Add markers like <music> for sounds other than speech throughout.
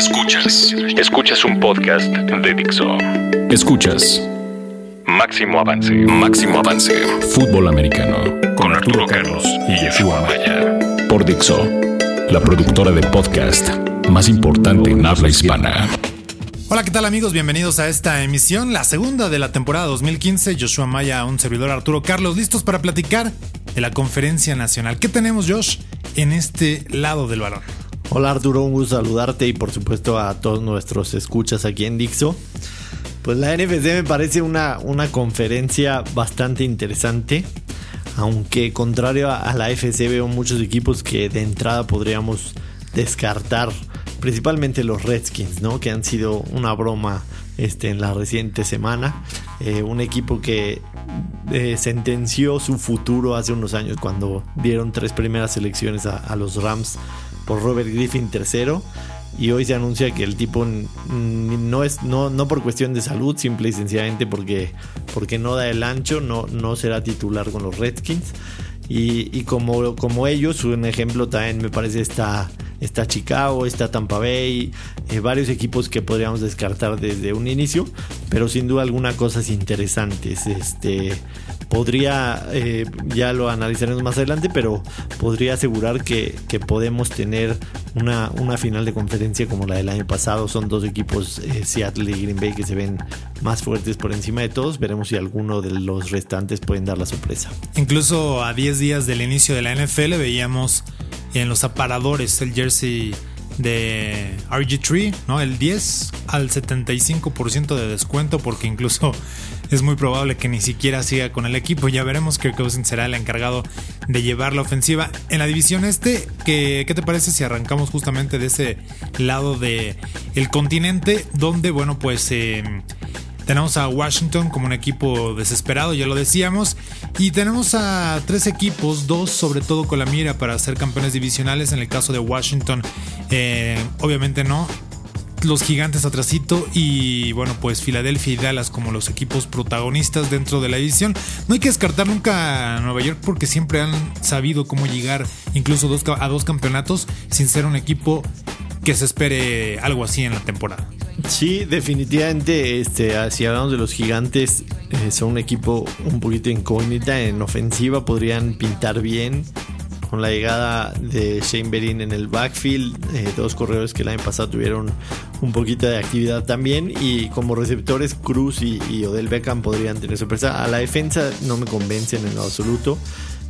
Escuchas. Escuchas un podcast de Dixo. Escuchas. Máximo avance. Máximo avance. Fútbol americano. Con Arturo Carlos y Yeshua Maya. Por Dixo. La productora de podcast más importante en habla hispana. Hola, ¿qué tal amigos? Bienvenidos a esta emisión, la segunda de la temporada 2015. Joshua Maya, un servidor Arturo Carlos, listos para platicar de la conferencia nacional. ¿Qué tenemos, Josh, en este lado del balón? Hola Arturo, un gusto saludarte y por supuesto a todos nuestros escuchas aquí en Dixo. Pues la NFC me parece una, una conferencia bastante interesante, aunque contrario a la FC veo muchos equipos que de entrada podríamos descartar, principalmente los Redskins, ¿no? que han sido una broma este, en la reciente semana. Eh, un equipo que eh, sentenció su futuro hace unos años cuando dieron tres primeras elecciones a, a los Rams por Robert Griffin III y hoy se anuncia que el tipo no es no, no por cuestión de salud, simple y sencillamente porque, porque no da el ancho, no, no será titular con los Redskins. Y, y como, como ellos, un ejemplo también me parece está, está Chicago, está Tampa Bay, eh, varios equipos que podríamos descartar desde un inicio, pero sin duda alguna cosas interesantes. Este, podría, eh, ya lo analizaremos más adelante, pero podría asegurar que, podemos tener una, una, final de conferencia como la del año pasado. Son dos equipos, eh, Seattle y Green Bay, que se ven más fuertes por encima de todos. Veremos si alguno de los restantes pueden dar la sorpresa. Incluso a 10 días del inicio de la NFL veíamos en los aparadores el jersey de RG3, ¿no? El 10 al 75% de descuento porque incluso <laughs> es muy probable que ni siquiera siga con el equipo. Ya veremos que Cousins será el encargado de llevar la ofensiva en la división este. ¿Qué, qué te parece si arrancamos justamente de ese lado del el continente donde, bueno, pues... Eh, tenemos a Washington como un equipo desesperado, ya lo decíamos. Y tenemos a tres equipos, dos sobre todo con la mira para ser campeones divisionales. En el caso de Washington, eh, obviamente no. Los gigantes atrasito y bueno pues Filadelfia y Dallas como los equipos protagonistas dentro de la división. No hay que descartar nunca a Nueva York porque siempre han sabido cómo llegar incluso a dos campeonatos sin ser un equipo que se espere algo así en la temporada. Sí, definitivamente, este, si hablamos de los gigantes, eh, son un equipo un poquito incógnita. En ofensiva podrían pintar bien. Con la llegada de Shane Berin en el backfield, eh, dos corredores que el año pasado tuvieron un poquito de actividad también. Y como receptores, Cruz y, y Odell Beckham podrían tener sorpresa. A la defensa no me convencen en lo absoluto.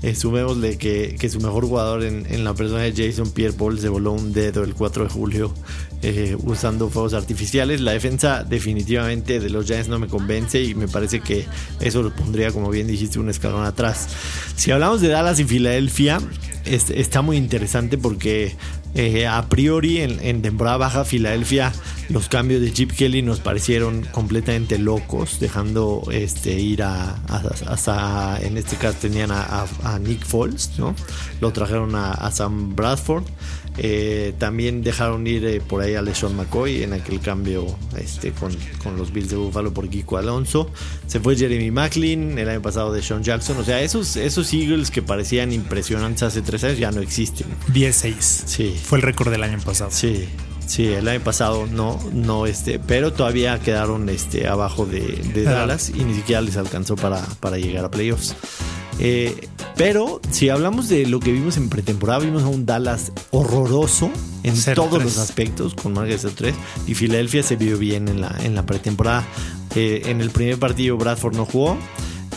Eh, sumémosle que, su mejor jugador en, la persona de Jason Pierre Paul se voló un dedo el 4 de julio eh, usando fuegos artificiales. La defensa definitivamente de los Giants no me convence y me parece que eso lo pondría, como bien dijiste, un escalón atrás. Si hablamos de Dallas y Filadelfia, está muy interesante porque eh, a priori en, temporada baja Filadelfia los cambios de Chip Kelly nos parecieron completamente locos, dejando este, ir a, hasta en este caso tenían a, Nick Foles, ¿no? Lo trajeron a, Sam Bradford. Eh, también dejaron ir eh, por ahí a LeSean McCoy en aquel cambio este, con, los Bills de Buffalo por Kiko Alonso. Se fue Jeremy Macklin el año pasado de Sean Jackson. O sea, esos, esos Eagles que parecían impresionantes hace tres años ya no existen. 10-6. Sí. Fue el récord del año pasado. Sí. Sí, el año pasado no, no, este, pero todavía quedaron este, abajo de, Dallas y ni siquiera les alcanzó para, para llegar a playoffs. Eh, pero si hablamos de lo que vimos en pretemporada, vimos a un Dallas horroroso en todos los aspectos, con marca de 3 y Filadelfia se vio bien en la, en la pretemporada. Eh, en el primer partido Bradford no jugó.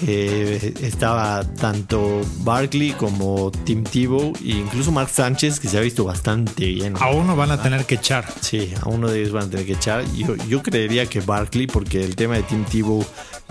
Eh, estaba tanto Barkley como Tim Tebow e incluso Mark Sánchez que se ha visto bastante bien. A uno van a tener que echar. Sí, a uno de ellos van a tener que echar. Yo, yo creería que Barkley porque el tema de Tim Tebow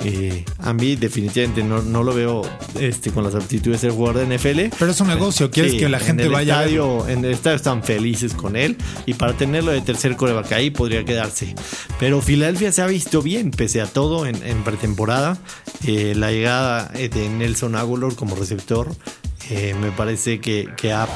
eh, a mí definitivamente no, no, lo veo este, con las aptitudes de ser jugador de NFL. Pero es un negocio, quieres que la gente vaya En el estadio están felices con él y para tenerlo de tercer coreback ahí podría quedarse. Pero Filadelfia se ha visto bien, pese a todo, en, pretemporada. Eh, la llegada de Nelson Aguilar como receptor eh, me parece que, ha,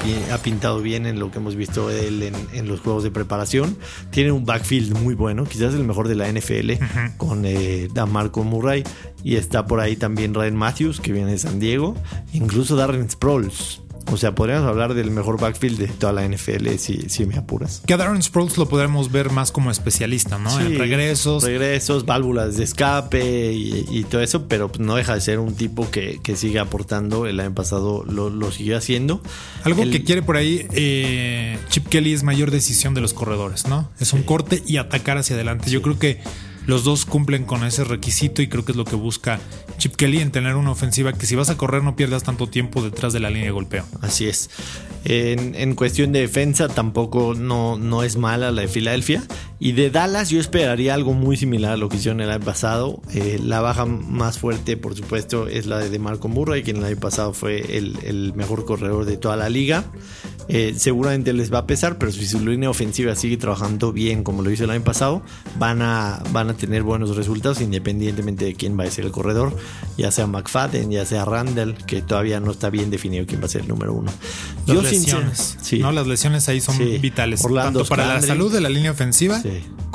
pintado bien en lo que hemos visto él en, los juegos de preparación. Tiene un backfield muy bueno, quizás el mejor de la NFL, con eh, Marco Murray. Y está por ahí también Ryan Matthews, que viene de San Diego. Incluso Darren Sproles. O sea, podríamos hablar del mejor backfield de toda la NFL si, si me apuras. Que a Darren Sproles lo podremos ver más como especialista, ¿no? en regresos. Regresos, válvulas de escape y, todo eso, pero no deja de ser un tipo que, sigue aportando. El año pasado lo, lo siguió haciendo. Algo que quiere por ahí, eh, Chip Kelly es mayor decisión de los corredores, ¿no? Es un corte y atacar hacia adelante. Yo creo que los dos cumplen con ese requisito y creo que es lo que busca Chip Kelly en tener una ofensiva que si vas a correr no pierdas tanto tiempo detrás de la línea de golpeo. Así es. En, cuestión de defensa tampoco no, no es mala la de Filadelfia. Y de Dallas yo esperaría algo muy similar a lo que hicieron el año pasado. La baja más fuerte, por supuesto, es la de Marco Murray, quien el año pasado fue el, mejor corredor de toda la liga. Seguramente les va a pesar, pero si su línea ofensiva sigue trabajando bien como lo hizo el año pasado, van a, van a tener buenos resultados independientemente de quién va a ser el corredor, ya sea McFadden, ya sea Randall, que todavía no está bien definido quién va a ser el número uno. Las lesiones, ¿no? Las lesiones ahí son vitales, tanto para la salud de la línea ofensiva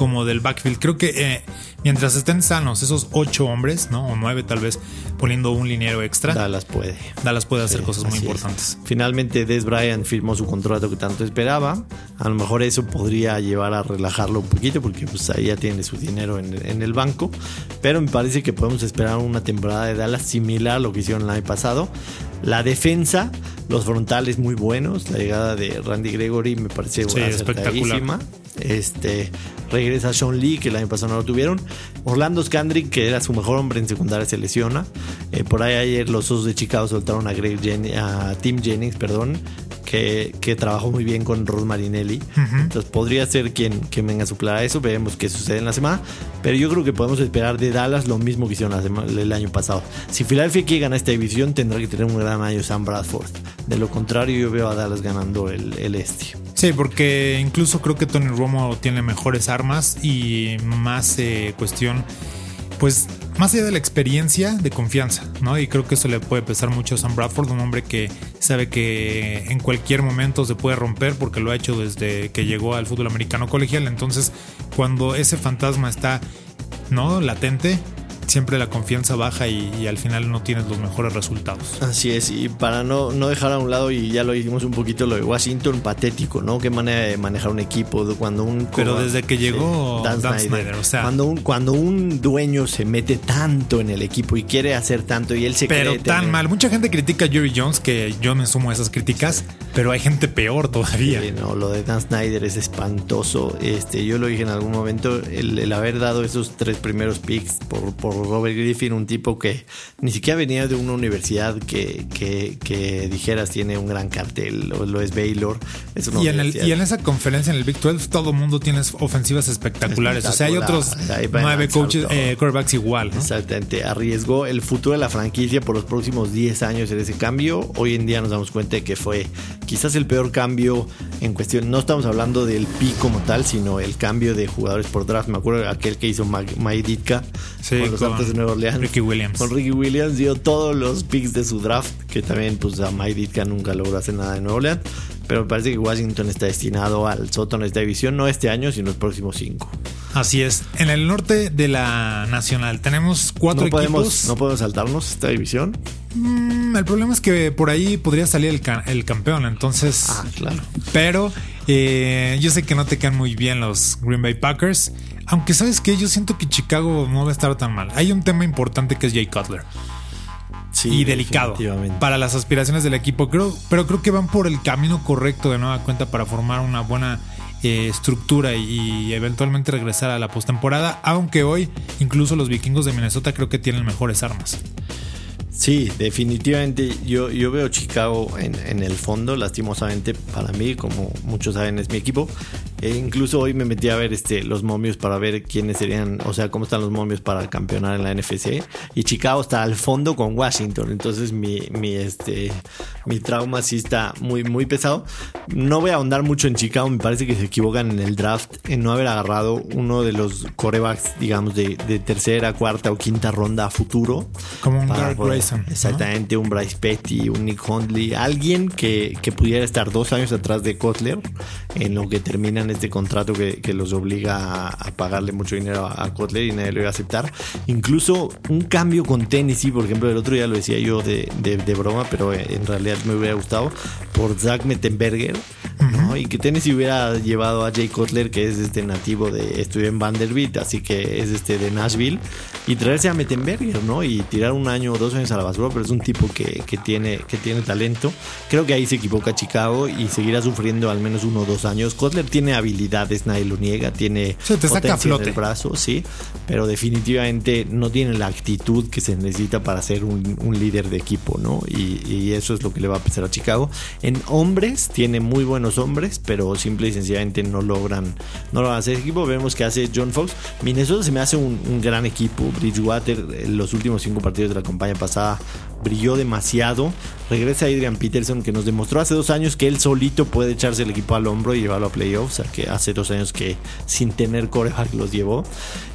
como del backfield. Creo que eh, mientras estén sanos esos ocho hombres, ¿no? O nueve tal vez, poniendo un liniero extra. Dallas puede. Dallas puede hacer cosas muy importantes. Finalmente Des Bryant firmó su contrato que tanto esperaba. A lo mejor eso podría llevar a relajarlo un poquito porque pues ahí ya tiene su dinero en, el banco. Pero me parece que podemos esperar una temporada de Dallas similar a lo que hicieron el año pasado. La defensa, los frontales muy buenos. La llegada de Randy Gregory me parece sí, espectacular. Este, regresa Sean Lee, que el año pasado no lo tuvieron. Orlando Scandrick, que era su mejor hombre en secundaria, se lesiona. Eh, por ahí ayer los Osos de Chicago soltaron a, Greg a Tim Jennings, perdón, que, trabajó muy bien con Rod Marinelli. Entonces podría ser quien, quien venga a suplar a eso. Veremos qué sucede en la semana. Pero yo creo que podemos esperar de Dallas lo mismo que hicieron el año pasado. Si Philadelphia quiere ganar esta división, tendrá que tener un gran año Sam Bradford. De lo contrario, yo veo a Dallas ganando el, el este. Sí, porque incluso creo que Tony Romo tiene mejores armas y más eh, cuestión, pues más allá de la experiencia, de confianza, ¿no? Y creo que eso le puede pesar mucho a Sam Bradford, un hombre que sabe que en cualquier momento se puede romper porque lo ha hecho desde que llegó al fútbol americano colegial. Entonces, cuando ese fantasma está, ¿no? Latente, siempre la confianza baja y, al final no tienes los mejores resultados. Así es, y para no, no dejar a un lado, y ya lo dijimos un poquito, lo de Washington, patético, ¿no? Qué manera de manejar un equipo cuando un... Pero desde que llegó Dan, Snyder, o sea... Cuando un, cuando un dueño se mete tanto en el equipo y quiere hacer tanto y él se Pero tan mal, mucha gente critica a Jerry Jones, que yo me sumo a esas críticas, pero hay gente peor todavía. no, lo de Dan Snyder es espantoso. Este, yo lo dije en algún momento, el, haber dado esos tres primeros picks por, por Robert Griffin, un tipo que ni siquiera venía de una universidad que, que, dijeras tiene un gran cartel, lo, lo es Baylor. y, en esa conferencia en el Big 12 todo el mundo tiene ofensivas espectaculares. O sea, hay otros nueve coaches, eh, quarterbacks igual. Exactamente. Arriesgó el futuro de la franquicia por los próximos 10 años en ese cambio. Hoy en día nos damos cuenta de que fue quizás el peor cambio en cuestión. No estamos hablando del pick como tal, sino el cambio de jugadores por draft. Me acuerdo aquel que hizo Mike Ditka con los Santos de Nueva Orleans. Ricky Williams. Con Ricky Williams dio todos los picks de su draft, que también pues a Mike Ditka nunca logró hacer nada de Nueva Orleans. Pero me parece que Washington está destinado al sótano de esta división, no este año, sino los próximos cinco. Así es. En el norte de la Nacional tenemos cuatro no podemos, equipos. ¿No podemos saltarnos esta división? Mm, el problema es que por ahí podría salir el, el campeón, entonces. Ah, claro. Pero eh, yo sé que no te quedan muy bien los Green Bay Packers. Aunque sabes que yo siento que Chicago no va a estar tan mal. Hay un tema importante que es Jay Cutler. Sí, y delicado para las aspiraciones del equipo. Creo, pero creo que van por el camino correcto de nueva cuenta para formar una buena eh, estructura y, eventualmente regresar a la postemporada. Aunque hoy, incluso los vikingos de Minnesota creo que tienen mejores armas. Sí, definitivamente yo, yo veo Chicago en, en, el fondo, lastimosamente para mí, como muchos saben es mi equipo, e incluso hoy me metí a ver este, los momios para ver quiénes serían, o sea, cómo están los momios para campeonar en la NFC. Y Chicago está al fondo con Washington. Entonces mi, mi, este, mi trauma sí está muy, muy pesado. No voy a ahondar mucho en Chicago. Me parece que se equivocan en el draft en no haber agarrado uno de los corebacks, digamos, de, tercera, cuarta o quinta ronda a futuro. Como un Dark Grayson. Exactamente, un Bryce Petty, un Nick Hundley. Alguien que, que pudiera estar dos años atrás de Kotler en lo que terminan este contrato que, los obliga a, pagarle mucho dinero a, Kotler y nadie lo iba a aceptar. Incluso un cambio con Tennessee, por ejemplo, el otro día lo decía yo de, broma, pero en realidad me hubiera gustado, por Zach Mettenberger. Y que Tennessee hubiera llevado a Jay Cutler, que es este nativo de estudió en Vanderbilt, así que es este de Nashville, y traerse a Mettenberger, ¿no? Y tirar un año o dos años a la basura, pero es un tipo que, tiene, que tiene talento. Creo que ahí se equivoca Chicago y seguirá sufriendo al menos uno o dos años. Kotler tiene habilidades, nadie lo niega, tiene te potencia en el brazo, sí, pero definitivamente no tiene la actitud que se necesita para ser un, líder de equipo, ¿no? Y, y, eso es lo que le va a pesar a Chicago. En hombres tiene muy buenos hombres, pero simple y sencillamente no logran, no logran hacer equipo. Vemos que hace John Fox. Minnesota se me hace un, un gran equipo. Bridgewater en los últimos cinco partidos de la campaña pasada brilló demasiado. Regresa Adrian Peterson que nos demostró hace dos años que él solito puede echarse el equipo al hombro y llevarlo a playoffs. Que hace dos años que sin tener coreback los llevó.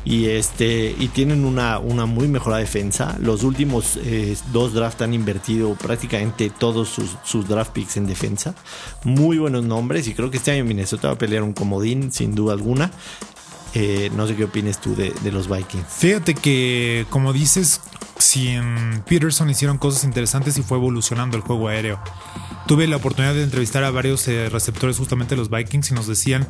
Y este y tienen una, una muy mejorada defensa. Los últimos eh, dos drafts han invertido prácticamente todos sus, sus, draft picks en defensa. Muy buenos nombres y creo que este año Minnesota va a pelear un comodín sin duda alguna. Eh, no sé qué opines tú de, los Vikings. Fíjate que, como dices, si en Peterson hicieron cosas interesantes y fue evolucionando el juego aéreo. Tuve la oportunidad de entrevistar a varios eh, receptores justamente los Vikings y nos decían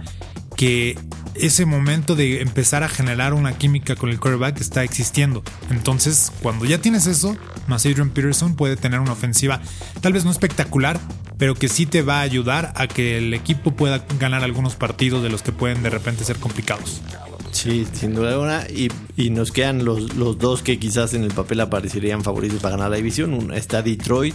que ese momento de empezar a generar una química con el quarterback está existiendo. Entonces, cuando ya tienes eso, más Adrian Peterson puede tener una ofensiva tal vez no espectacular, pero que sí te va a ayudar a que el equipo pueda ganar algunos partidos de los que pueden de repente ser complicados. Sí, sin duda alguna. Y, y nos quedan los, los, dos que quizás en el papel aparecerían favoritos para ganar la división. Está Detroit,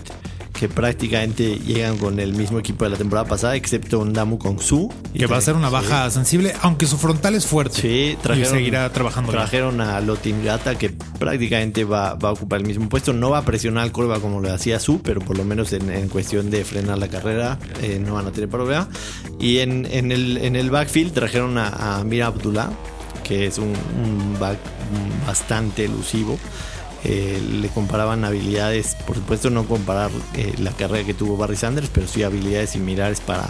que prácticamente llegan con el mismo equipo de la temporada pasada, excepto un Damu Su. Que va a ser una baja sensible, aunque su frontal es fuerte. Sí, trajeron, y seguirá trabajando. Trajeron a Lotin Gata, que prácticamente va, va, a ocupar el mismo puesto. No va a presionar al curva como lo hacía Su, pero por lo menos en, cuestión de frenar la carrera eh, no van a tener problema. Y en, en, el, en el backfield trajeron a, a Mira Abdullah que es un, back bastante elusivo. Eh, le comparaban habilidades, por supuesto no comparar eh, la carrera que tuvo Barry Sanders, pero sí habilidades similares para,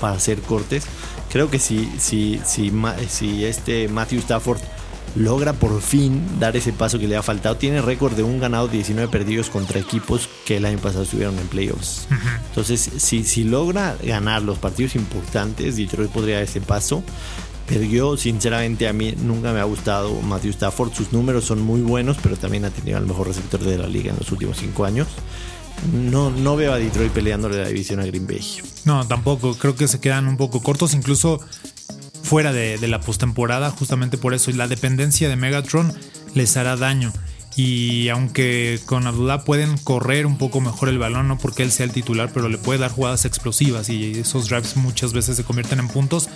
para hacer cortes. Creo que si, si, si, si este Matthew Stafford logra por fin dar ese paso que le ha faltado, tiene récord de un ganado, 19 perdidos contra equipos que el año pasado estuvieron en playoffs. Entonces, si, si logra ganar los partidos importantes, Detroit podría dar ese paso. Pero yo, sinceramente, a mí nunca me ha gustado Matthew Stafford. Sus números son muy buenos, pero también ha tenido al mejor receptor de la liga en los últimos cinco años. No, no veo a Detroit peleándole la división a Green Bay. No, tampoco. Creo que se quedan un poco cortos, incluso fuera de, de la postemporada, justamente por eso. Y la dependencia de Megatron les hará daño. Y aunque con Abdullah pueden correr un poco mejor el balón, no porque él sea el titular, pero le puede dar jugadas explosivas y esos drives muchas veces se convierten en puntos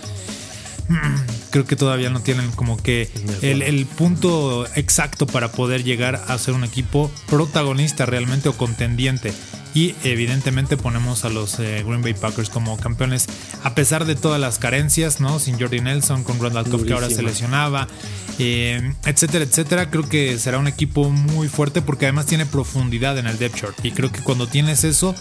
<clears throat> creo que todavía no tienen como que el, punto exacto para poder llegar a ser un equipo protagonista realmente o contendiente. Y evidentemente ponemos a los eh, Green Bay Packers como campeones, a pesar de todas las carencias, ¿no? Sin Jordi Nelson, con Randall Cobb que ahora se lesionaba, eh, etcétera, etcétera. Creo que será un equipo muy fuerte porque además tiene profundidad en el depth chart. Y creo que cuando tienes eso,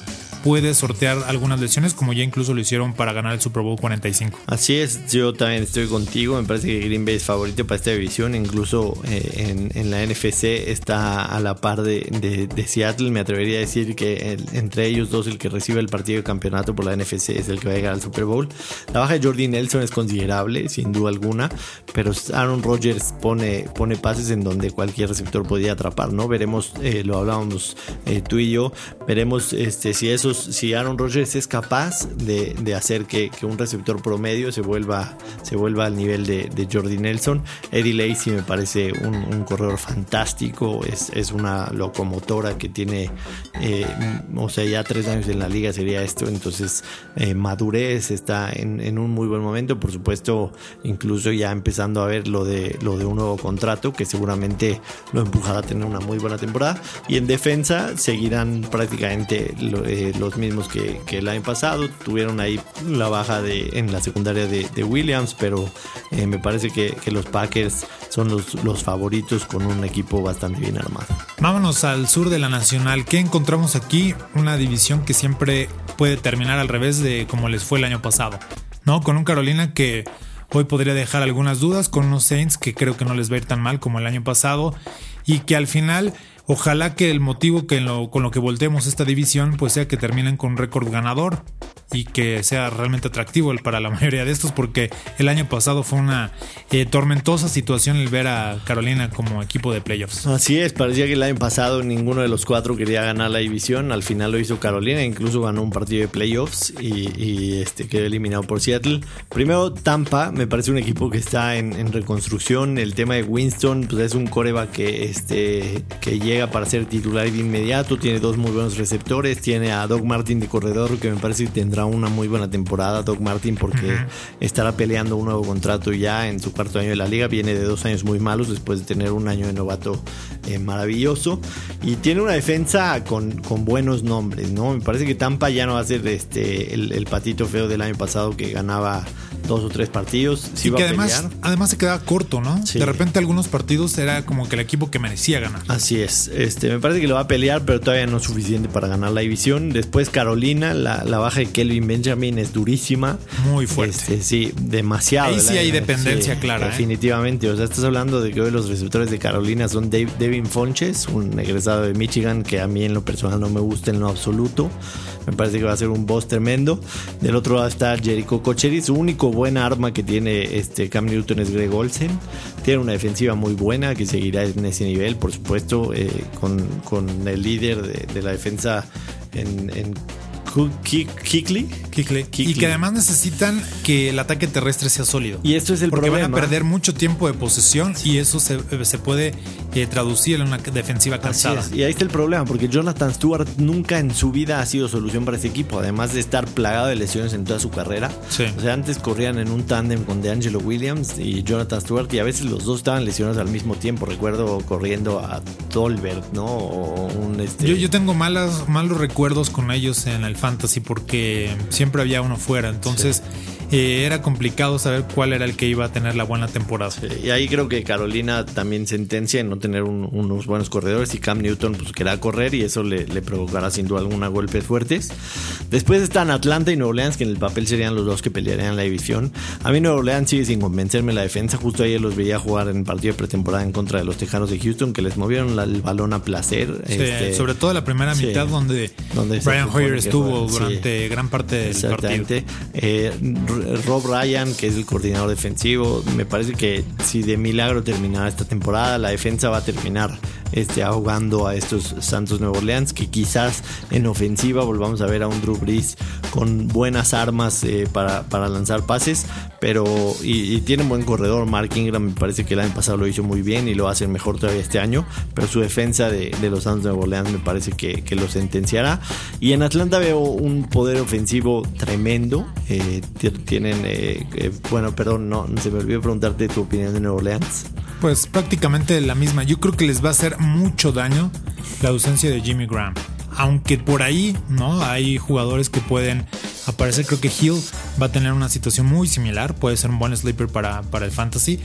puede sortear algunas lesiones, como ya incluso lo hicieron para ganar el Super Bowl 45. Así es, yo también estoy contigo. Me parece que Green Bay es favorito para esta división. Incluso eh, en, la NFC está a la par de, Seattle. Me atrevería a decir que entre ellos dos, el que recibe el partido de campeonato por la NFC es el que va a llegar al Super Bowl. La baja de Jordi Nelson es considerable, sin duda alguna, pero Aaron Rodgers pone, pone pases en donde cualquier receptor podía atrapar, ¿no? Veremos, eh, lo hablábamos eh, tú y yo, veremos este, si si Aaron Rodgers es capaz de, hacer que, un receptor promedio se vuelva, se vuelva al nivel de, Jordi Nelson. Eddie Lacy me parece un, corredor fantástico, es, una locomotora que tiene, eh, o sea, ya tres años en la liga sería esto, entonces eh, madurez está en, un muy buen momento, por supuesto, incluso ya empezando a ver lo de, lo de un nuevo contrato que seguramente lo empujará a tener una muy buena temporada. Y en defensa seguirán prácticamente eh, los mismos que, el año pasado. Tuvieron ahí la baja de, en la secundaria de, Williams, pero eh, me parece que, los Packers son los, los favoritos con un equipo bastante bien armado. Vámonos al sur de la Nacional. ¿Qué encontramos aquí? Una división que siempre puede terminar al revés de como les fue el año pasado. ¿no? Con un Carolina que hoy podría dejar algunas dudas, con unos Saints que creo que no les va a ir tan mal como el año pasado y que al final ojalá que el motivo con lo que volteemos esta división pues sea que terminen con un récord ganador y que sea realmente atractivo para la <laughs> mayoría de estos porque el año pasado fue una eh, tormentosa situación el ver a Carolina como equipo de playoffs. Así es, parecía que el año pasado ninguno de los cuatro quería ganar la división, al final lo hizo Carolina, incluso ganó un partido de playoffs y, este, quedó eliminado por Seattle. Primero Tampa, me parece un equipo que está en, reconstrucción, el tema de Winston pues es un coreback que, este, que llega para ser titular de inmediato, tiene dos muy buenos receptores, tiene a Doug Martin de corredor que me parece que tendrá una muy buena temporada Doc Martin porque estará peleando un nuevo contrato ya en su cuarto año de la liga. Viene de dos años muy malos después de tener un año de novato eh, maravilloso. Y tiene una defensa con, con, buenos nombres, ¿no? Me parece que Tampa ya no va a ser este, el, patito feo del año pasado que ganaba dos o tres partidos. Sí que además, además se quedaba corto, ¿no? De repente algunos partidos era como que el equipo que merecía ganar. Así es. Este, me parece que lo va a pelear, pero todavía no es suficiente para ganar la división. Después Carolina, la, la baja de Kelvin Benjamin es durísima. Muy fuerte. Este, sí, demasiado. Ahí sí hay dependencia clara. ¿eh? Definitivamente. O sea, estás hablando de que hoy los receptores de Carolina son Devin Fonches, un egresado de Michigan que a mí en lo personal no me gusta en lo absoluto. Me parece que va a ser un boss tremendo. Del otro lado está Jericho Cocheri. Su único buena arma que tiene este Cam Newton es Greg Olsen. Tiene una defensiva muy buena que seguirá en ese nivel, por supuesto, eh, con, el líder de, la defensa en, en Kikli. Y que además necesitan que el ataque terrestre sea sólido. Y esto es el Porque van a perder mucho tiempo de posesión y eso se, puede eh, traducir en una defensiva cansada. Y ahí está el problema, porque Jonathan Stewart nunca en su vida ha sido solución para ese equipo, además de estar plagado de lesiones en toda su carrera. O sea, antes corrían en un tándem con DeAngelo Williams y Jonathan Stewart y a veces los dos estaban lesionados al mismo tiempo. Recuerdo corriendo a Tolbert, ¿no? O un, este... yo, yo tengo malas, malos recuerdos con ellos en el fantasy porque siempre había uno fuera. Entonces, eh, era complicado saber cuál era el que iba a tener la buena temporada. y ahí creo que Carolina también sentencia en no tener unos buenos corredores y Cam Newton pues querrá correr y eso le, provocará sin duda alguna golpes fuertes. Después están Atlanta y Nueva Orleans que en el papel serían los dos que pelearían la división. A mí Nueva Orleans sigue sin convencerme la defensa. Justo ayer los veía jugar en partido de pretemporada en contra de los Tejanos de Houston que les movieron el balón a placer. Este, sobre todo la primera mitad donde, Brian Hoyer estuvo durante gran parte del Exactamente. Eh, Rob Ryan, que es el coordinador defensivo, me parece que si de milagro terminara esta temporada, la defensa va a terminar este, ahogando a estos Santos Nuevo Orleans, que quizás en ofensiva volvamos a ver a un Drew Brees con buenas armas eh, para, lanzar pases, pero y, tiene un buen corredor, Mark Ingram me parece que el año pasado lo hizo muy bien y lo hace mejor todavía este año, pero su defensa de, los Santos Nuevo Orleans me parece que, lo sentenciará. Y en Atlanta veo un poder ofensivo tremendo, eh, tienen, eh, bueno, perdón, no, se me olvidó preguntarte tu opinión de Nuevo Orleans. Pues prácticamente la misma. Yo creo que les va a hacer mucho daño la ausencia de Jimmy Graham. Aunque por ahí, ¿no? Hay jugadores que pueden aparecer. Creo que Hill va a tener una situación muy similar. Puede ser un buen sleeper para, para el fantasy.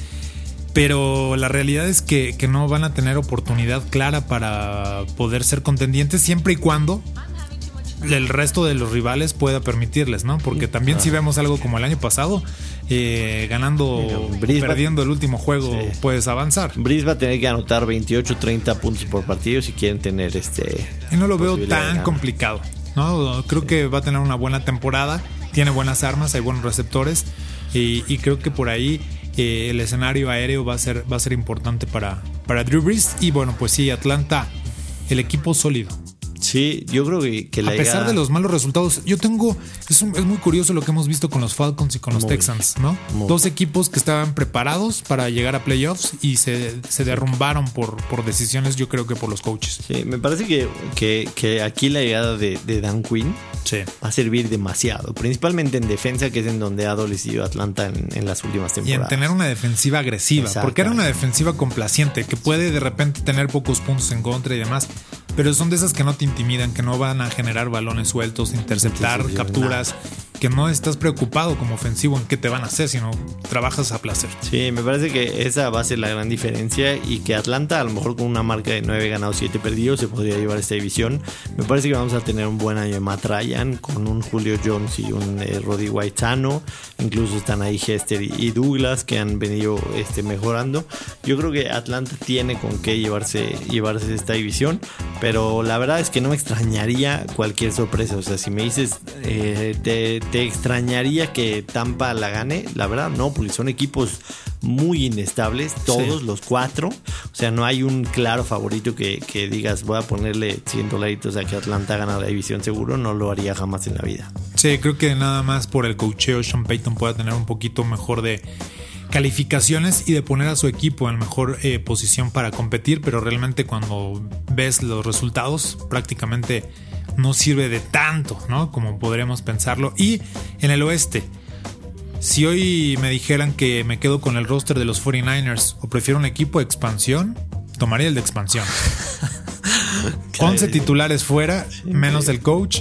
Pero la realidad es que, que no van a tener oportunidad clara para poder ser contendientes siempre y cuando el resto de los rivales pueda permitirles, ¿no? Porque también si vemos algo como el año pasado, eh, ganando, perdiendo el último juego, puedes avanzar. Brice va a tener que anotar 28, 30 puntos por partido si quieren tener este. Y no lo veo tan complicado, ¿no? Creo que va a tener una buena temporada, tiene buenas armas, hay buenos receptores y, creo que por ahí eh, el escenario aéreo va a ser, va a ser importante para, para Drew Brees. Y bueno, pues sí, Atlanta, el equipo sólido. Sí, yo creo que, A pesar de los malos resultados, yo tengo. Es, muy curioso lo que hemos visto con los Falcons y con los Texans, ¿no? Dos equipos que estaban preparados para llegar a playoffs y se, derrumbaron por, por decisiones, yo creo que por los coaches. Sí, me parece que, que, aquí la llegada de, Dan Quinn va a servir demasiado, principalmente en defensa, que es en donde ha adolecido Atlanta en, las últimas temporadas. Y en tener una defensiva agresiva, porque era una defensiva complaciente, que puede de repente tener pocos puntos en contra y demás pero son de esas que no te intimidan, que no van a generar balones sueltos, interceptar capturas, que no estás preocupado como ofensivo en qué te van a hacer, sino trabajas a placer. Sí, me parece que esa va a ser la gran diferencia y que Atlanta, a lo mejor con una marca de 9 ganados, 7 perdidos, se podría llevar esta división. Me parece que vamos a tener un buen año de Matt Ryan con un Julio Jones y un eh, Roddy White sano. Incluso están ahí Hester y Douglas que han venido este, mejorando. Yo creo que Atlanta tiene con qué llevarse, llevarse esta división, pero la verdad es que no me extrañaría cualquier sorpresa. O sea, si me dices, eh, te, extrañaría que Tampa la gane, la verdad no, porque son equipos muy inestables, todos los cuatro. O sea, no hay un claro favorito que, que digas, voy a ponerle 100 dolaritos a que Atlanta gana la división seguro, no lo haría jamás en la vida. Sí, creo que nada más por el cocheo Sean Payton pueda tener un poquito mejor de calificaciones y de poner a su equipo en mejor eh, posición para competir, pero realmente cuando ves los resultados prácticamente no sirve de tanto, ¿no? Como podríamos pensarlo. Y en el oeste, si hoy me dijeran que me quedo con el roster de los 49ers o prefiero un equipo de expansión, tomaría el de expansión. <laughs> 11 titulares fuera, menos el coach.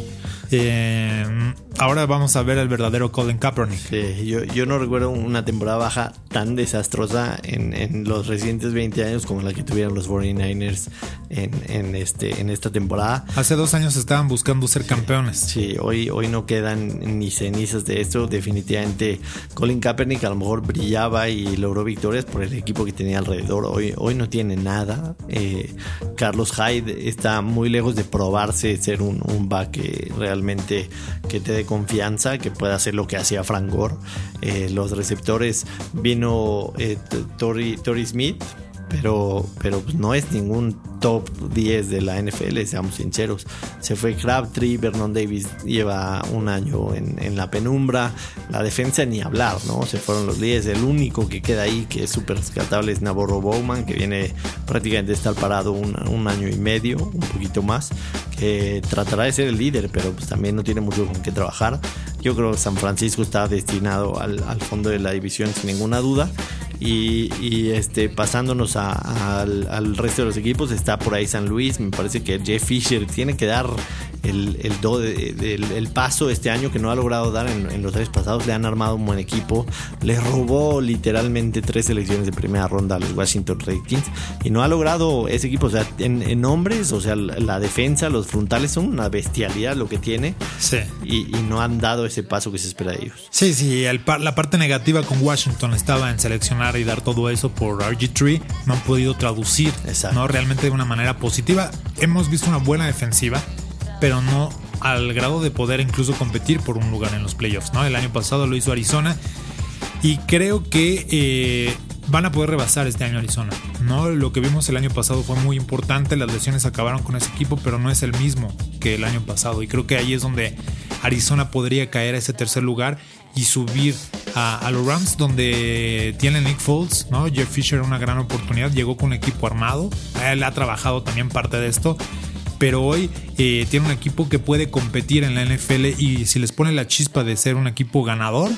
Eh, ahora vamos a ver el verdadero Colin Kaepernick. Sí, yo, yo, no recuerdo una temporada baja tan desastrosa en, en, los recientes 20 años como la que tuvieron los 49ers en, en, este, en esta temporada. Hace dos años estaban buscando ser campeones. Sí, hoy, hoy no quedan ni cenizas de esto. Definitivamente Colin Kaepernick a lo mejor brillaba y logró victorias por el equipo que tenía alrededor. Hoy, hoy no tiene nada. Eh, Carlos Hyde está muy lejos de probarse ser un, un back realmente que te dé confianza, que pueda hacer lo que hacía Frank Gore. Eh, los receptores vino eh, Tori, Tori Smith, pero, pero pues, no es ningún top 10 de la NFL, seamos sinceros. Se fue Crabtree, Vernon Davis lleva un año en, la penumbra, la defensa ni hablar, ¿no? Se fueron los líderes, el único que queda ahí que es súper rescatable es Navarro Bowman, que viene prácticamente de estar parado un, año y medio, un poquito más, que tratará de ser el líder, pero pues también no tiene mucho con qué trabajar. Yo creo que San Francisco está destinado al, al fondo de la división sin ninguna duda. Y, este, pasándonos al, al, resto de los equipos, está por ahí San Luis. Me parece que Jeff Fisher tiene que dar el, el, paso este año que no ha logrado dar en, los tres pasados. Le han armado un buen equipo. Le robó literalmente tres selecciones de primera ronda a los Washington Redskins y no ha logrado ese equipo. O sea, en, hombres, o sea, la, defensa, los frontales son una bestialidad lo que tiene. Sí. Y, no han dado ese paso que se espera de ellos. Sí, sí. la parte negativa con Washington estaba en seleccionar y dar todo eso por RG3. No han podido traducir ¿no? realmente de una manera positiva. Hemos visto una buena defensiva pero no al grado de poder incluso competir por un lugar en los playoffs. ¿no? El año pasado lo hizo Arizona y creo que eh, van a poder rebasar este año Arizona. ¿no? Lo que vimos el año pasado fue muy importante, las lesiones acabaron con ese equipo, pero no es el mismo que el año pasado. Y creo que ahí es donde Arizona podría caer a ese tercer lugar y subir a, los Rams, donde tiene Nick Foles, ¿no? Jeff Fisher una gran oportunidad, llegó con un equipo armado, él ha trabajado también parte de esto pero hoy eh, tiene un equipo que puede competir en la NFL y si les pone la chispa de ser un equipo ganador,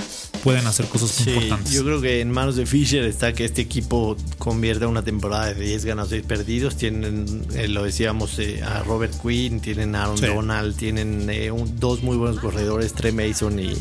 pueden hacer cosas importantes. Yo creo que en manos de Fisher está que este equipo convierta una temporada de 10 ganados, 6 perdidos. Tienen, eh, lo decíamos, eh, a Robert Quinn, tienen a Aaron Donald, tienen dos muy buenos corredores, Trey Mason y,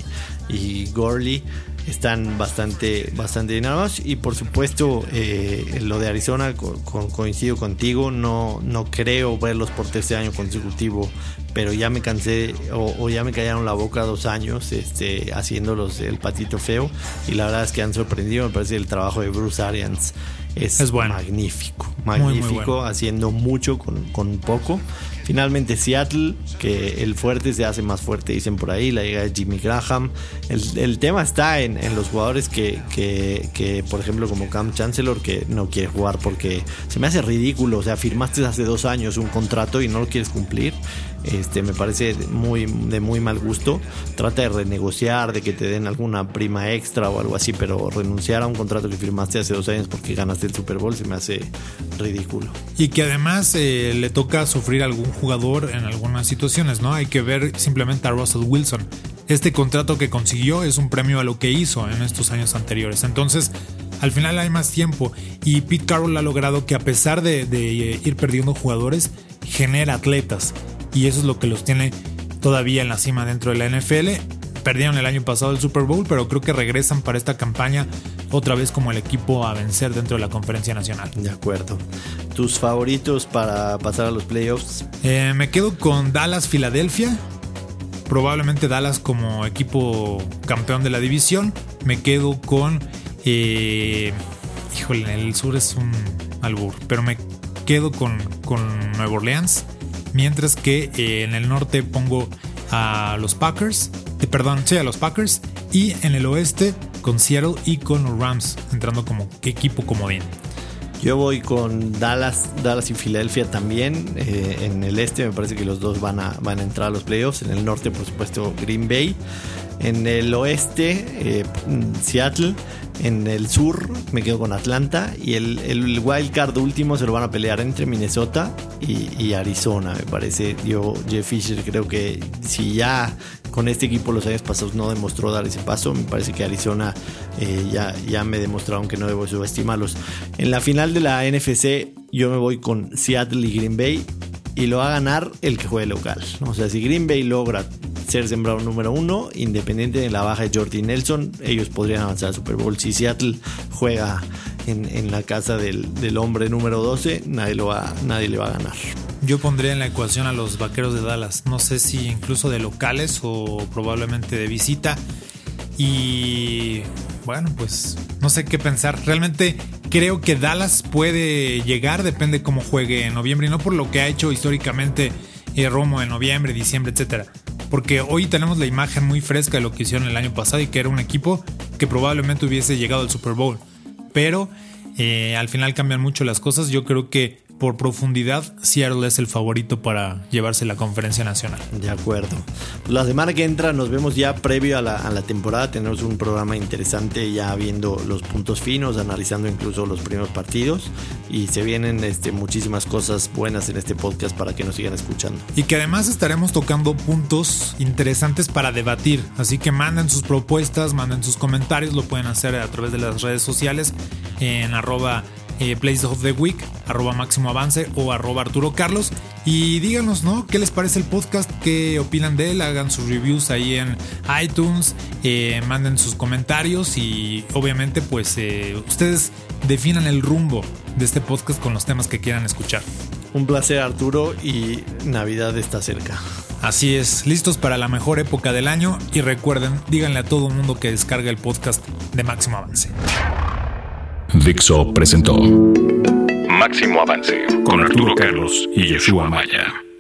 y Gorley están bastante, bastante dinámicos. Y por supuesto, eh, lo de Arizona, coincido contigo, no, no creo verlos por tercer año consecutivo, pero ya me cansé o, ya me callaron la boca dos años este, haciéndolos el patito feo. Y la verdad es que han sorprendido, me parece el trabajo de Bruce Arians es, magnífico, magnífico, haciendo mucho con, con poco. Finalmente Seattle, que el fuerte se hace más fuerte, dicen por ahí, la llegada de Jimmy Graham. El, tema está en, los jugadores que, que, por ejemplo, como Cam Chancellor, que no quiere jugar porque se me hace ridículo. O sea, firmaste hace dos años un contrato y no lo quieres cumplir. Este, me parece muy, de muy mal gusto. Trata de renegociar, de que te den alguna prima extra o algo así, pero renunciar a un contrato que firmaste hace dos años porque ganaste el Super Bowl se me hace ridículo. Y que además eh, le toca sufrir algún jugador en algunas situaciones, ¿no? Hay que ver simplemente a Russell Wilson. Este contrato que consiguió es un premio a lo que hizo en estos años anteriores. Entonces, al final hay más tiempo y Pete Carroll ha logrado que a pesar de, de ir perdiendo jugadores, genera atletas y eso es lo que los tiene todavía en la cima dentro de la NFL. perdieron el año pasado el Super Bowl, pero creo que regresan para esta campaña otra vez como el equipo a vencer dentro de la conferencia nacional. De acuerdo. ¿Tus favoritos para pasar a los playoffs? Eh, me quedo con Dallas, Filadelfia. Probablemente Dallas como equipo campeón de la división. Me quedo con... Eh, híjole, el sur es un albur, pero me quedo con, con Nueva Orleans. Mientras que eh, en el norte pongo a los Packers, eh, perdón, sí, a los Packers. Y en el oeste con Seattle y con los Rams, entrando como equipo comodín. Yo voy con Dallas, Dallas y Filadelfia también. Eh, en el este me parece que los dos van a, van a entrar a los playoffs. En el norte, por supuesto, Green Bay. En el oeste, Seattle. En el sur me quedo con Atlanta y el, el wild card último se lo van a pelear entre Minnesota y, Arizona, me parece. Yo, Jeff Fisher, creo que si ya con este equipo los años pasados no demostró dar ese paso, me parece que Arizona eh, ya, ya me demostraron que no debo subestimarlos. En la final de la NFC yo me voy con Seattle y Green Bay y lo va a ganar el que juegue local. O sea, si Green Bay logra ser sembrado número uno, independiente de la baja de Jordi Nelson, ellos podrían avanzar al Super Bowl. Si Seattle juega en, la casa del, hombre número 12, nadie, lo va, nadie le va a ganar. Yo pondría en la ecuación a los vaqueros de Dallas. No sé si incluso de locales o probablemente de visita. Y bueno, pues no sé qué pensar. Realmente creo que Dallas puede llegar, depende cómo juegue en noviembre y no por lo que ha hecho históricamente eh, Romo en noviembre, diciembre, etcétera porque hoy tenemos la imagen muy fresca de lo que hicieron el año pasado y que era un equipo que probablemente hubiese llegado al Super Bowl. Pero eh, al final cambian mucho las cosas. Yo creo que por profundidad, Seattle es el favorito para llevarse la conferencia nacional. De acuerdo. La semana que entra nos vemos ya previo a la, temporada. Tenemos un programa interesante ya viendo los puntos finos, analizando incluso los primeros partidos. Y se vienen este, muchísimas cosas buenas en este podcast para que nos sigan escuchando. Y que además estaremos tocando puntos interesantes para debatir. Así que manden sus propuestas, manden sus comentarios. Lo pueden hacer a través de las redes sociales en arroba eh, Place of the Week, arroba máximo avance o arroba Arturo Carlos. Y díganos, ¿no? ¿Qué les parece el podcast? ¿Qué opinan de él? Hagan sus reviews ahí en iTunes, eh, manden sus comentarios y obviamente pues eh, ustedes definan el rumbo de este podcast con los temas que quieran escuchar. Un placer Arturo y Navidad está cerca. Así es, listos para la mejor época del año y recuerden, díganle a todo el mundo que descargue el podcast de Máximo Avance. Dixo presentó Máximo Avance con Arturo Carlos y Yeshua Maya.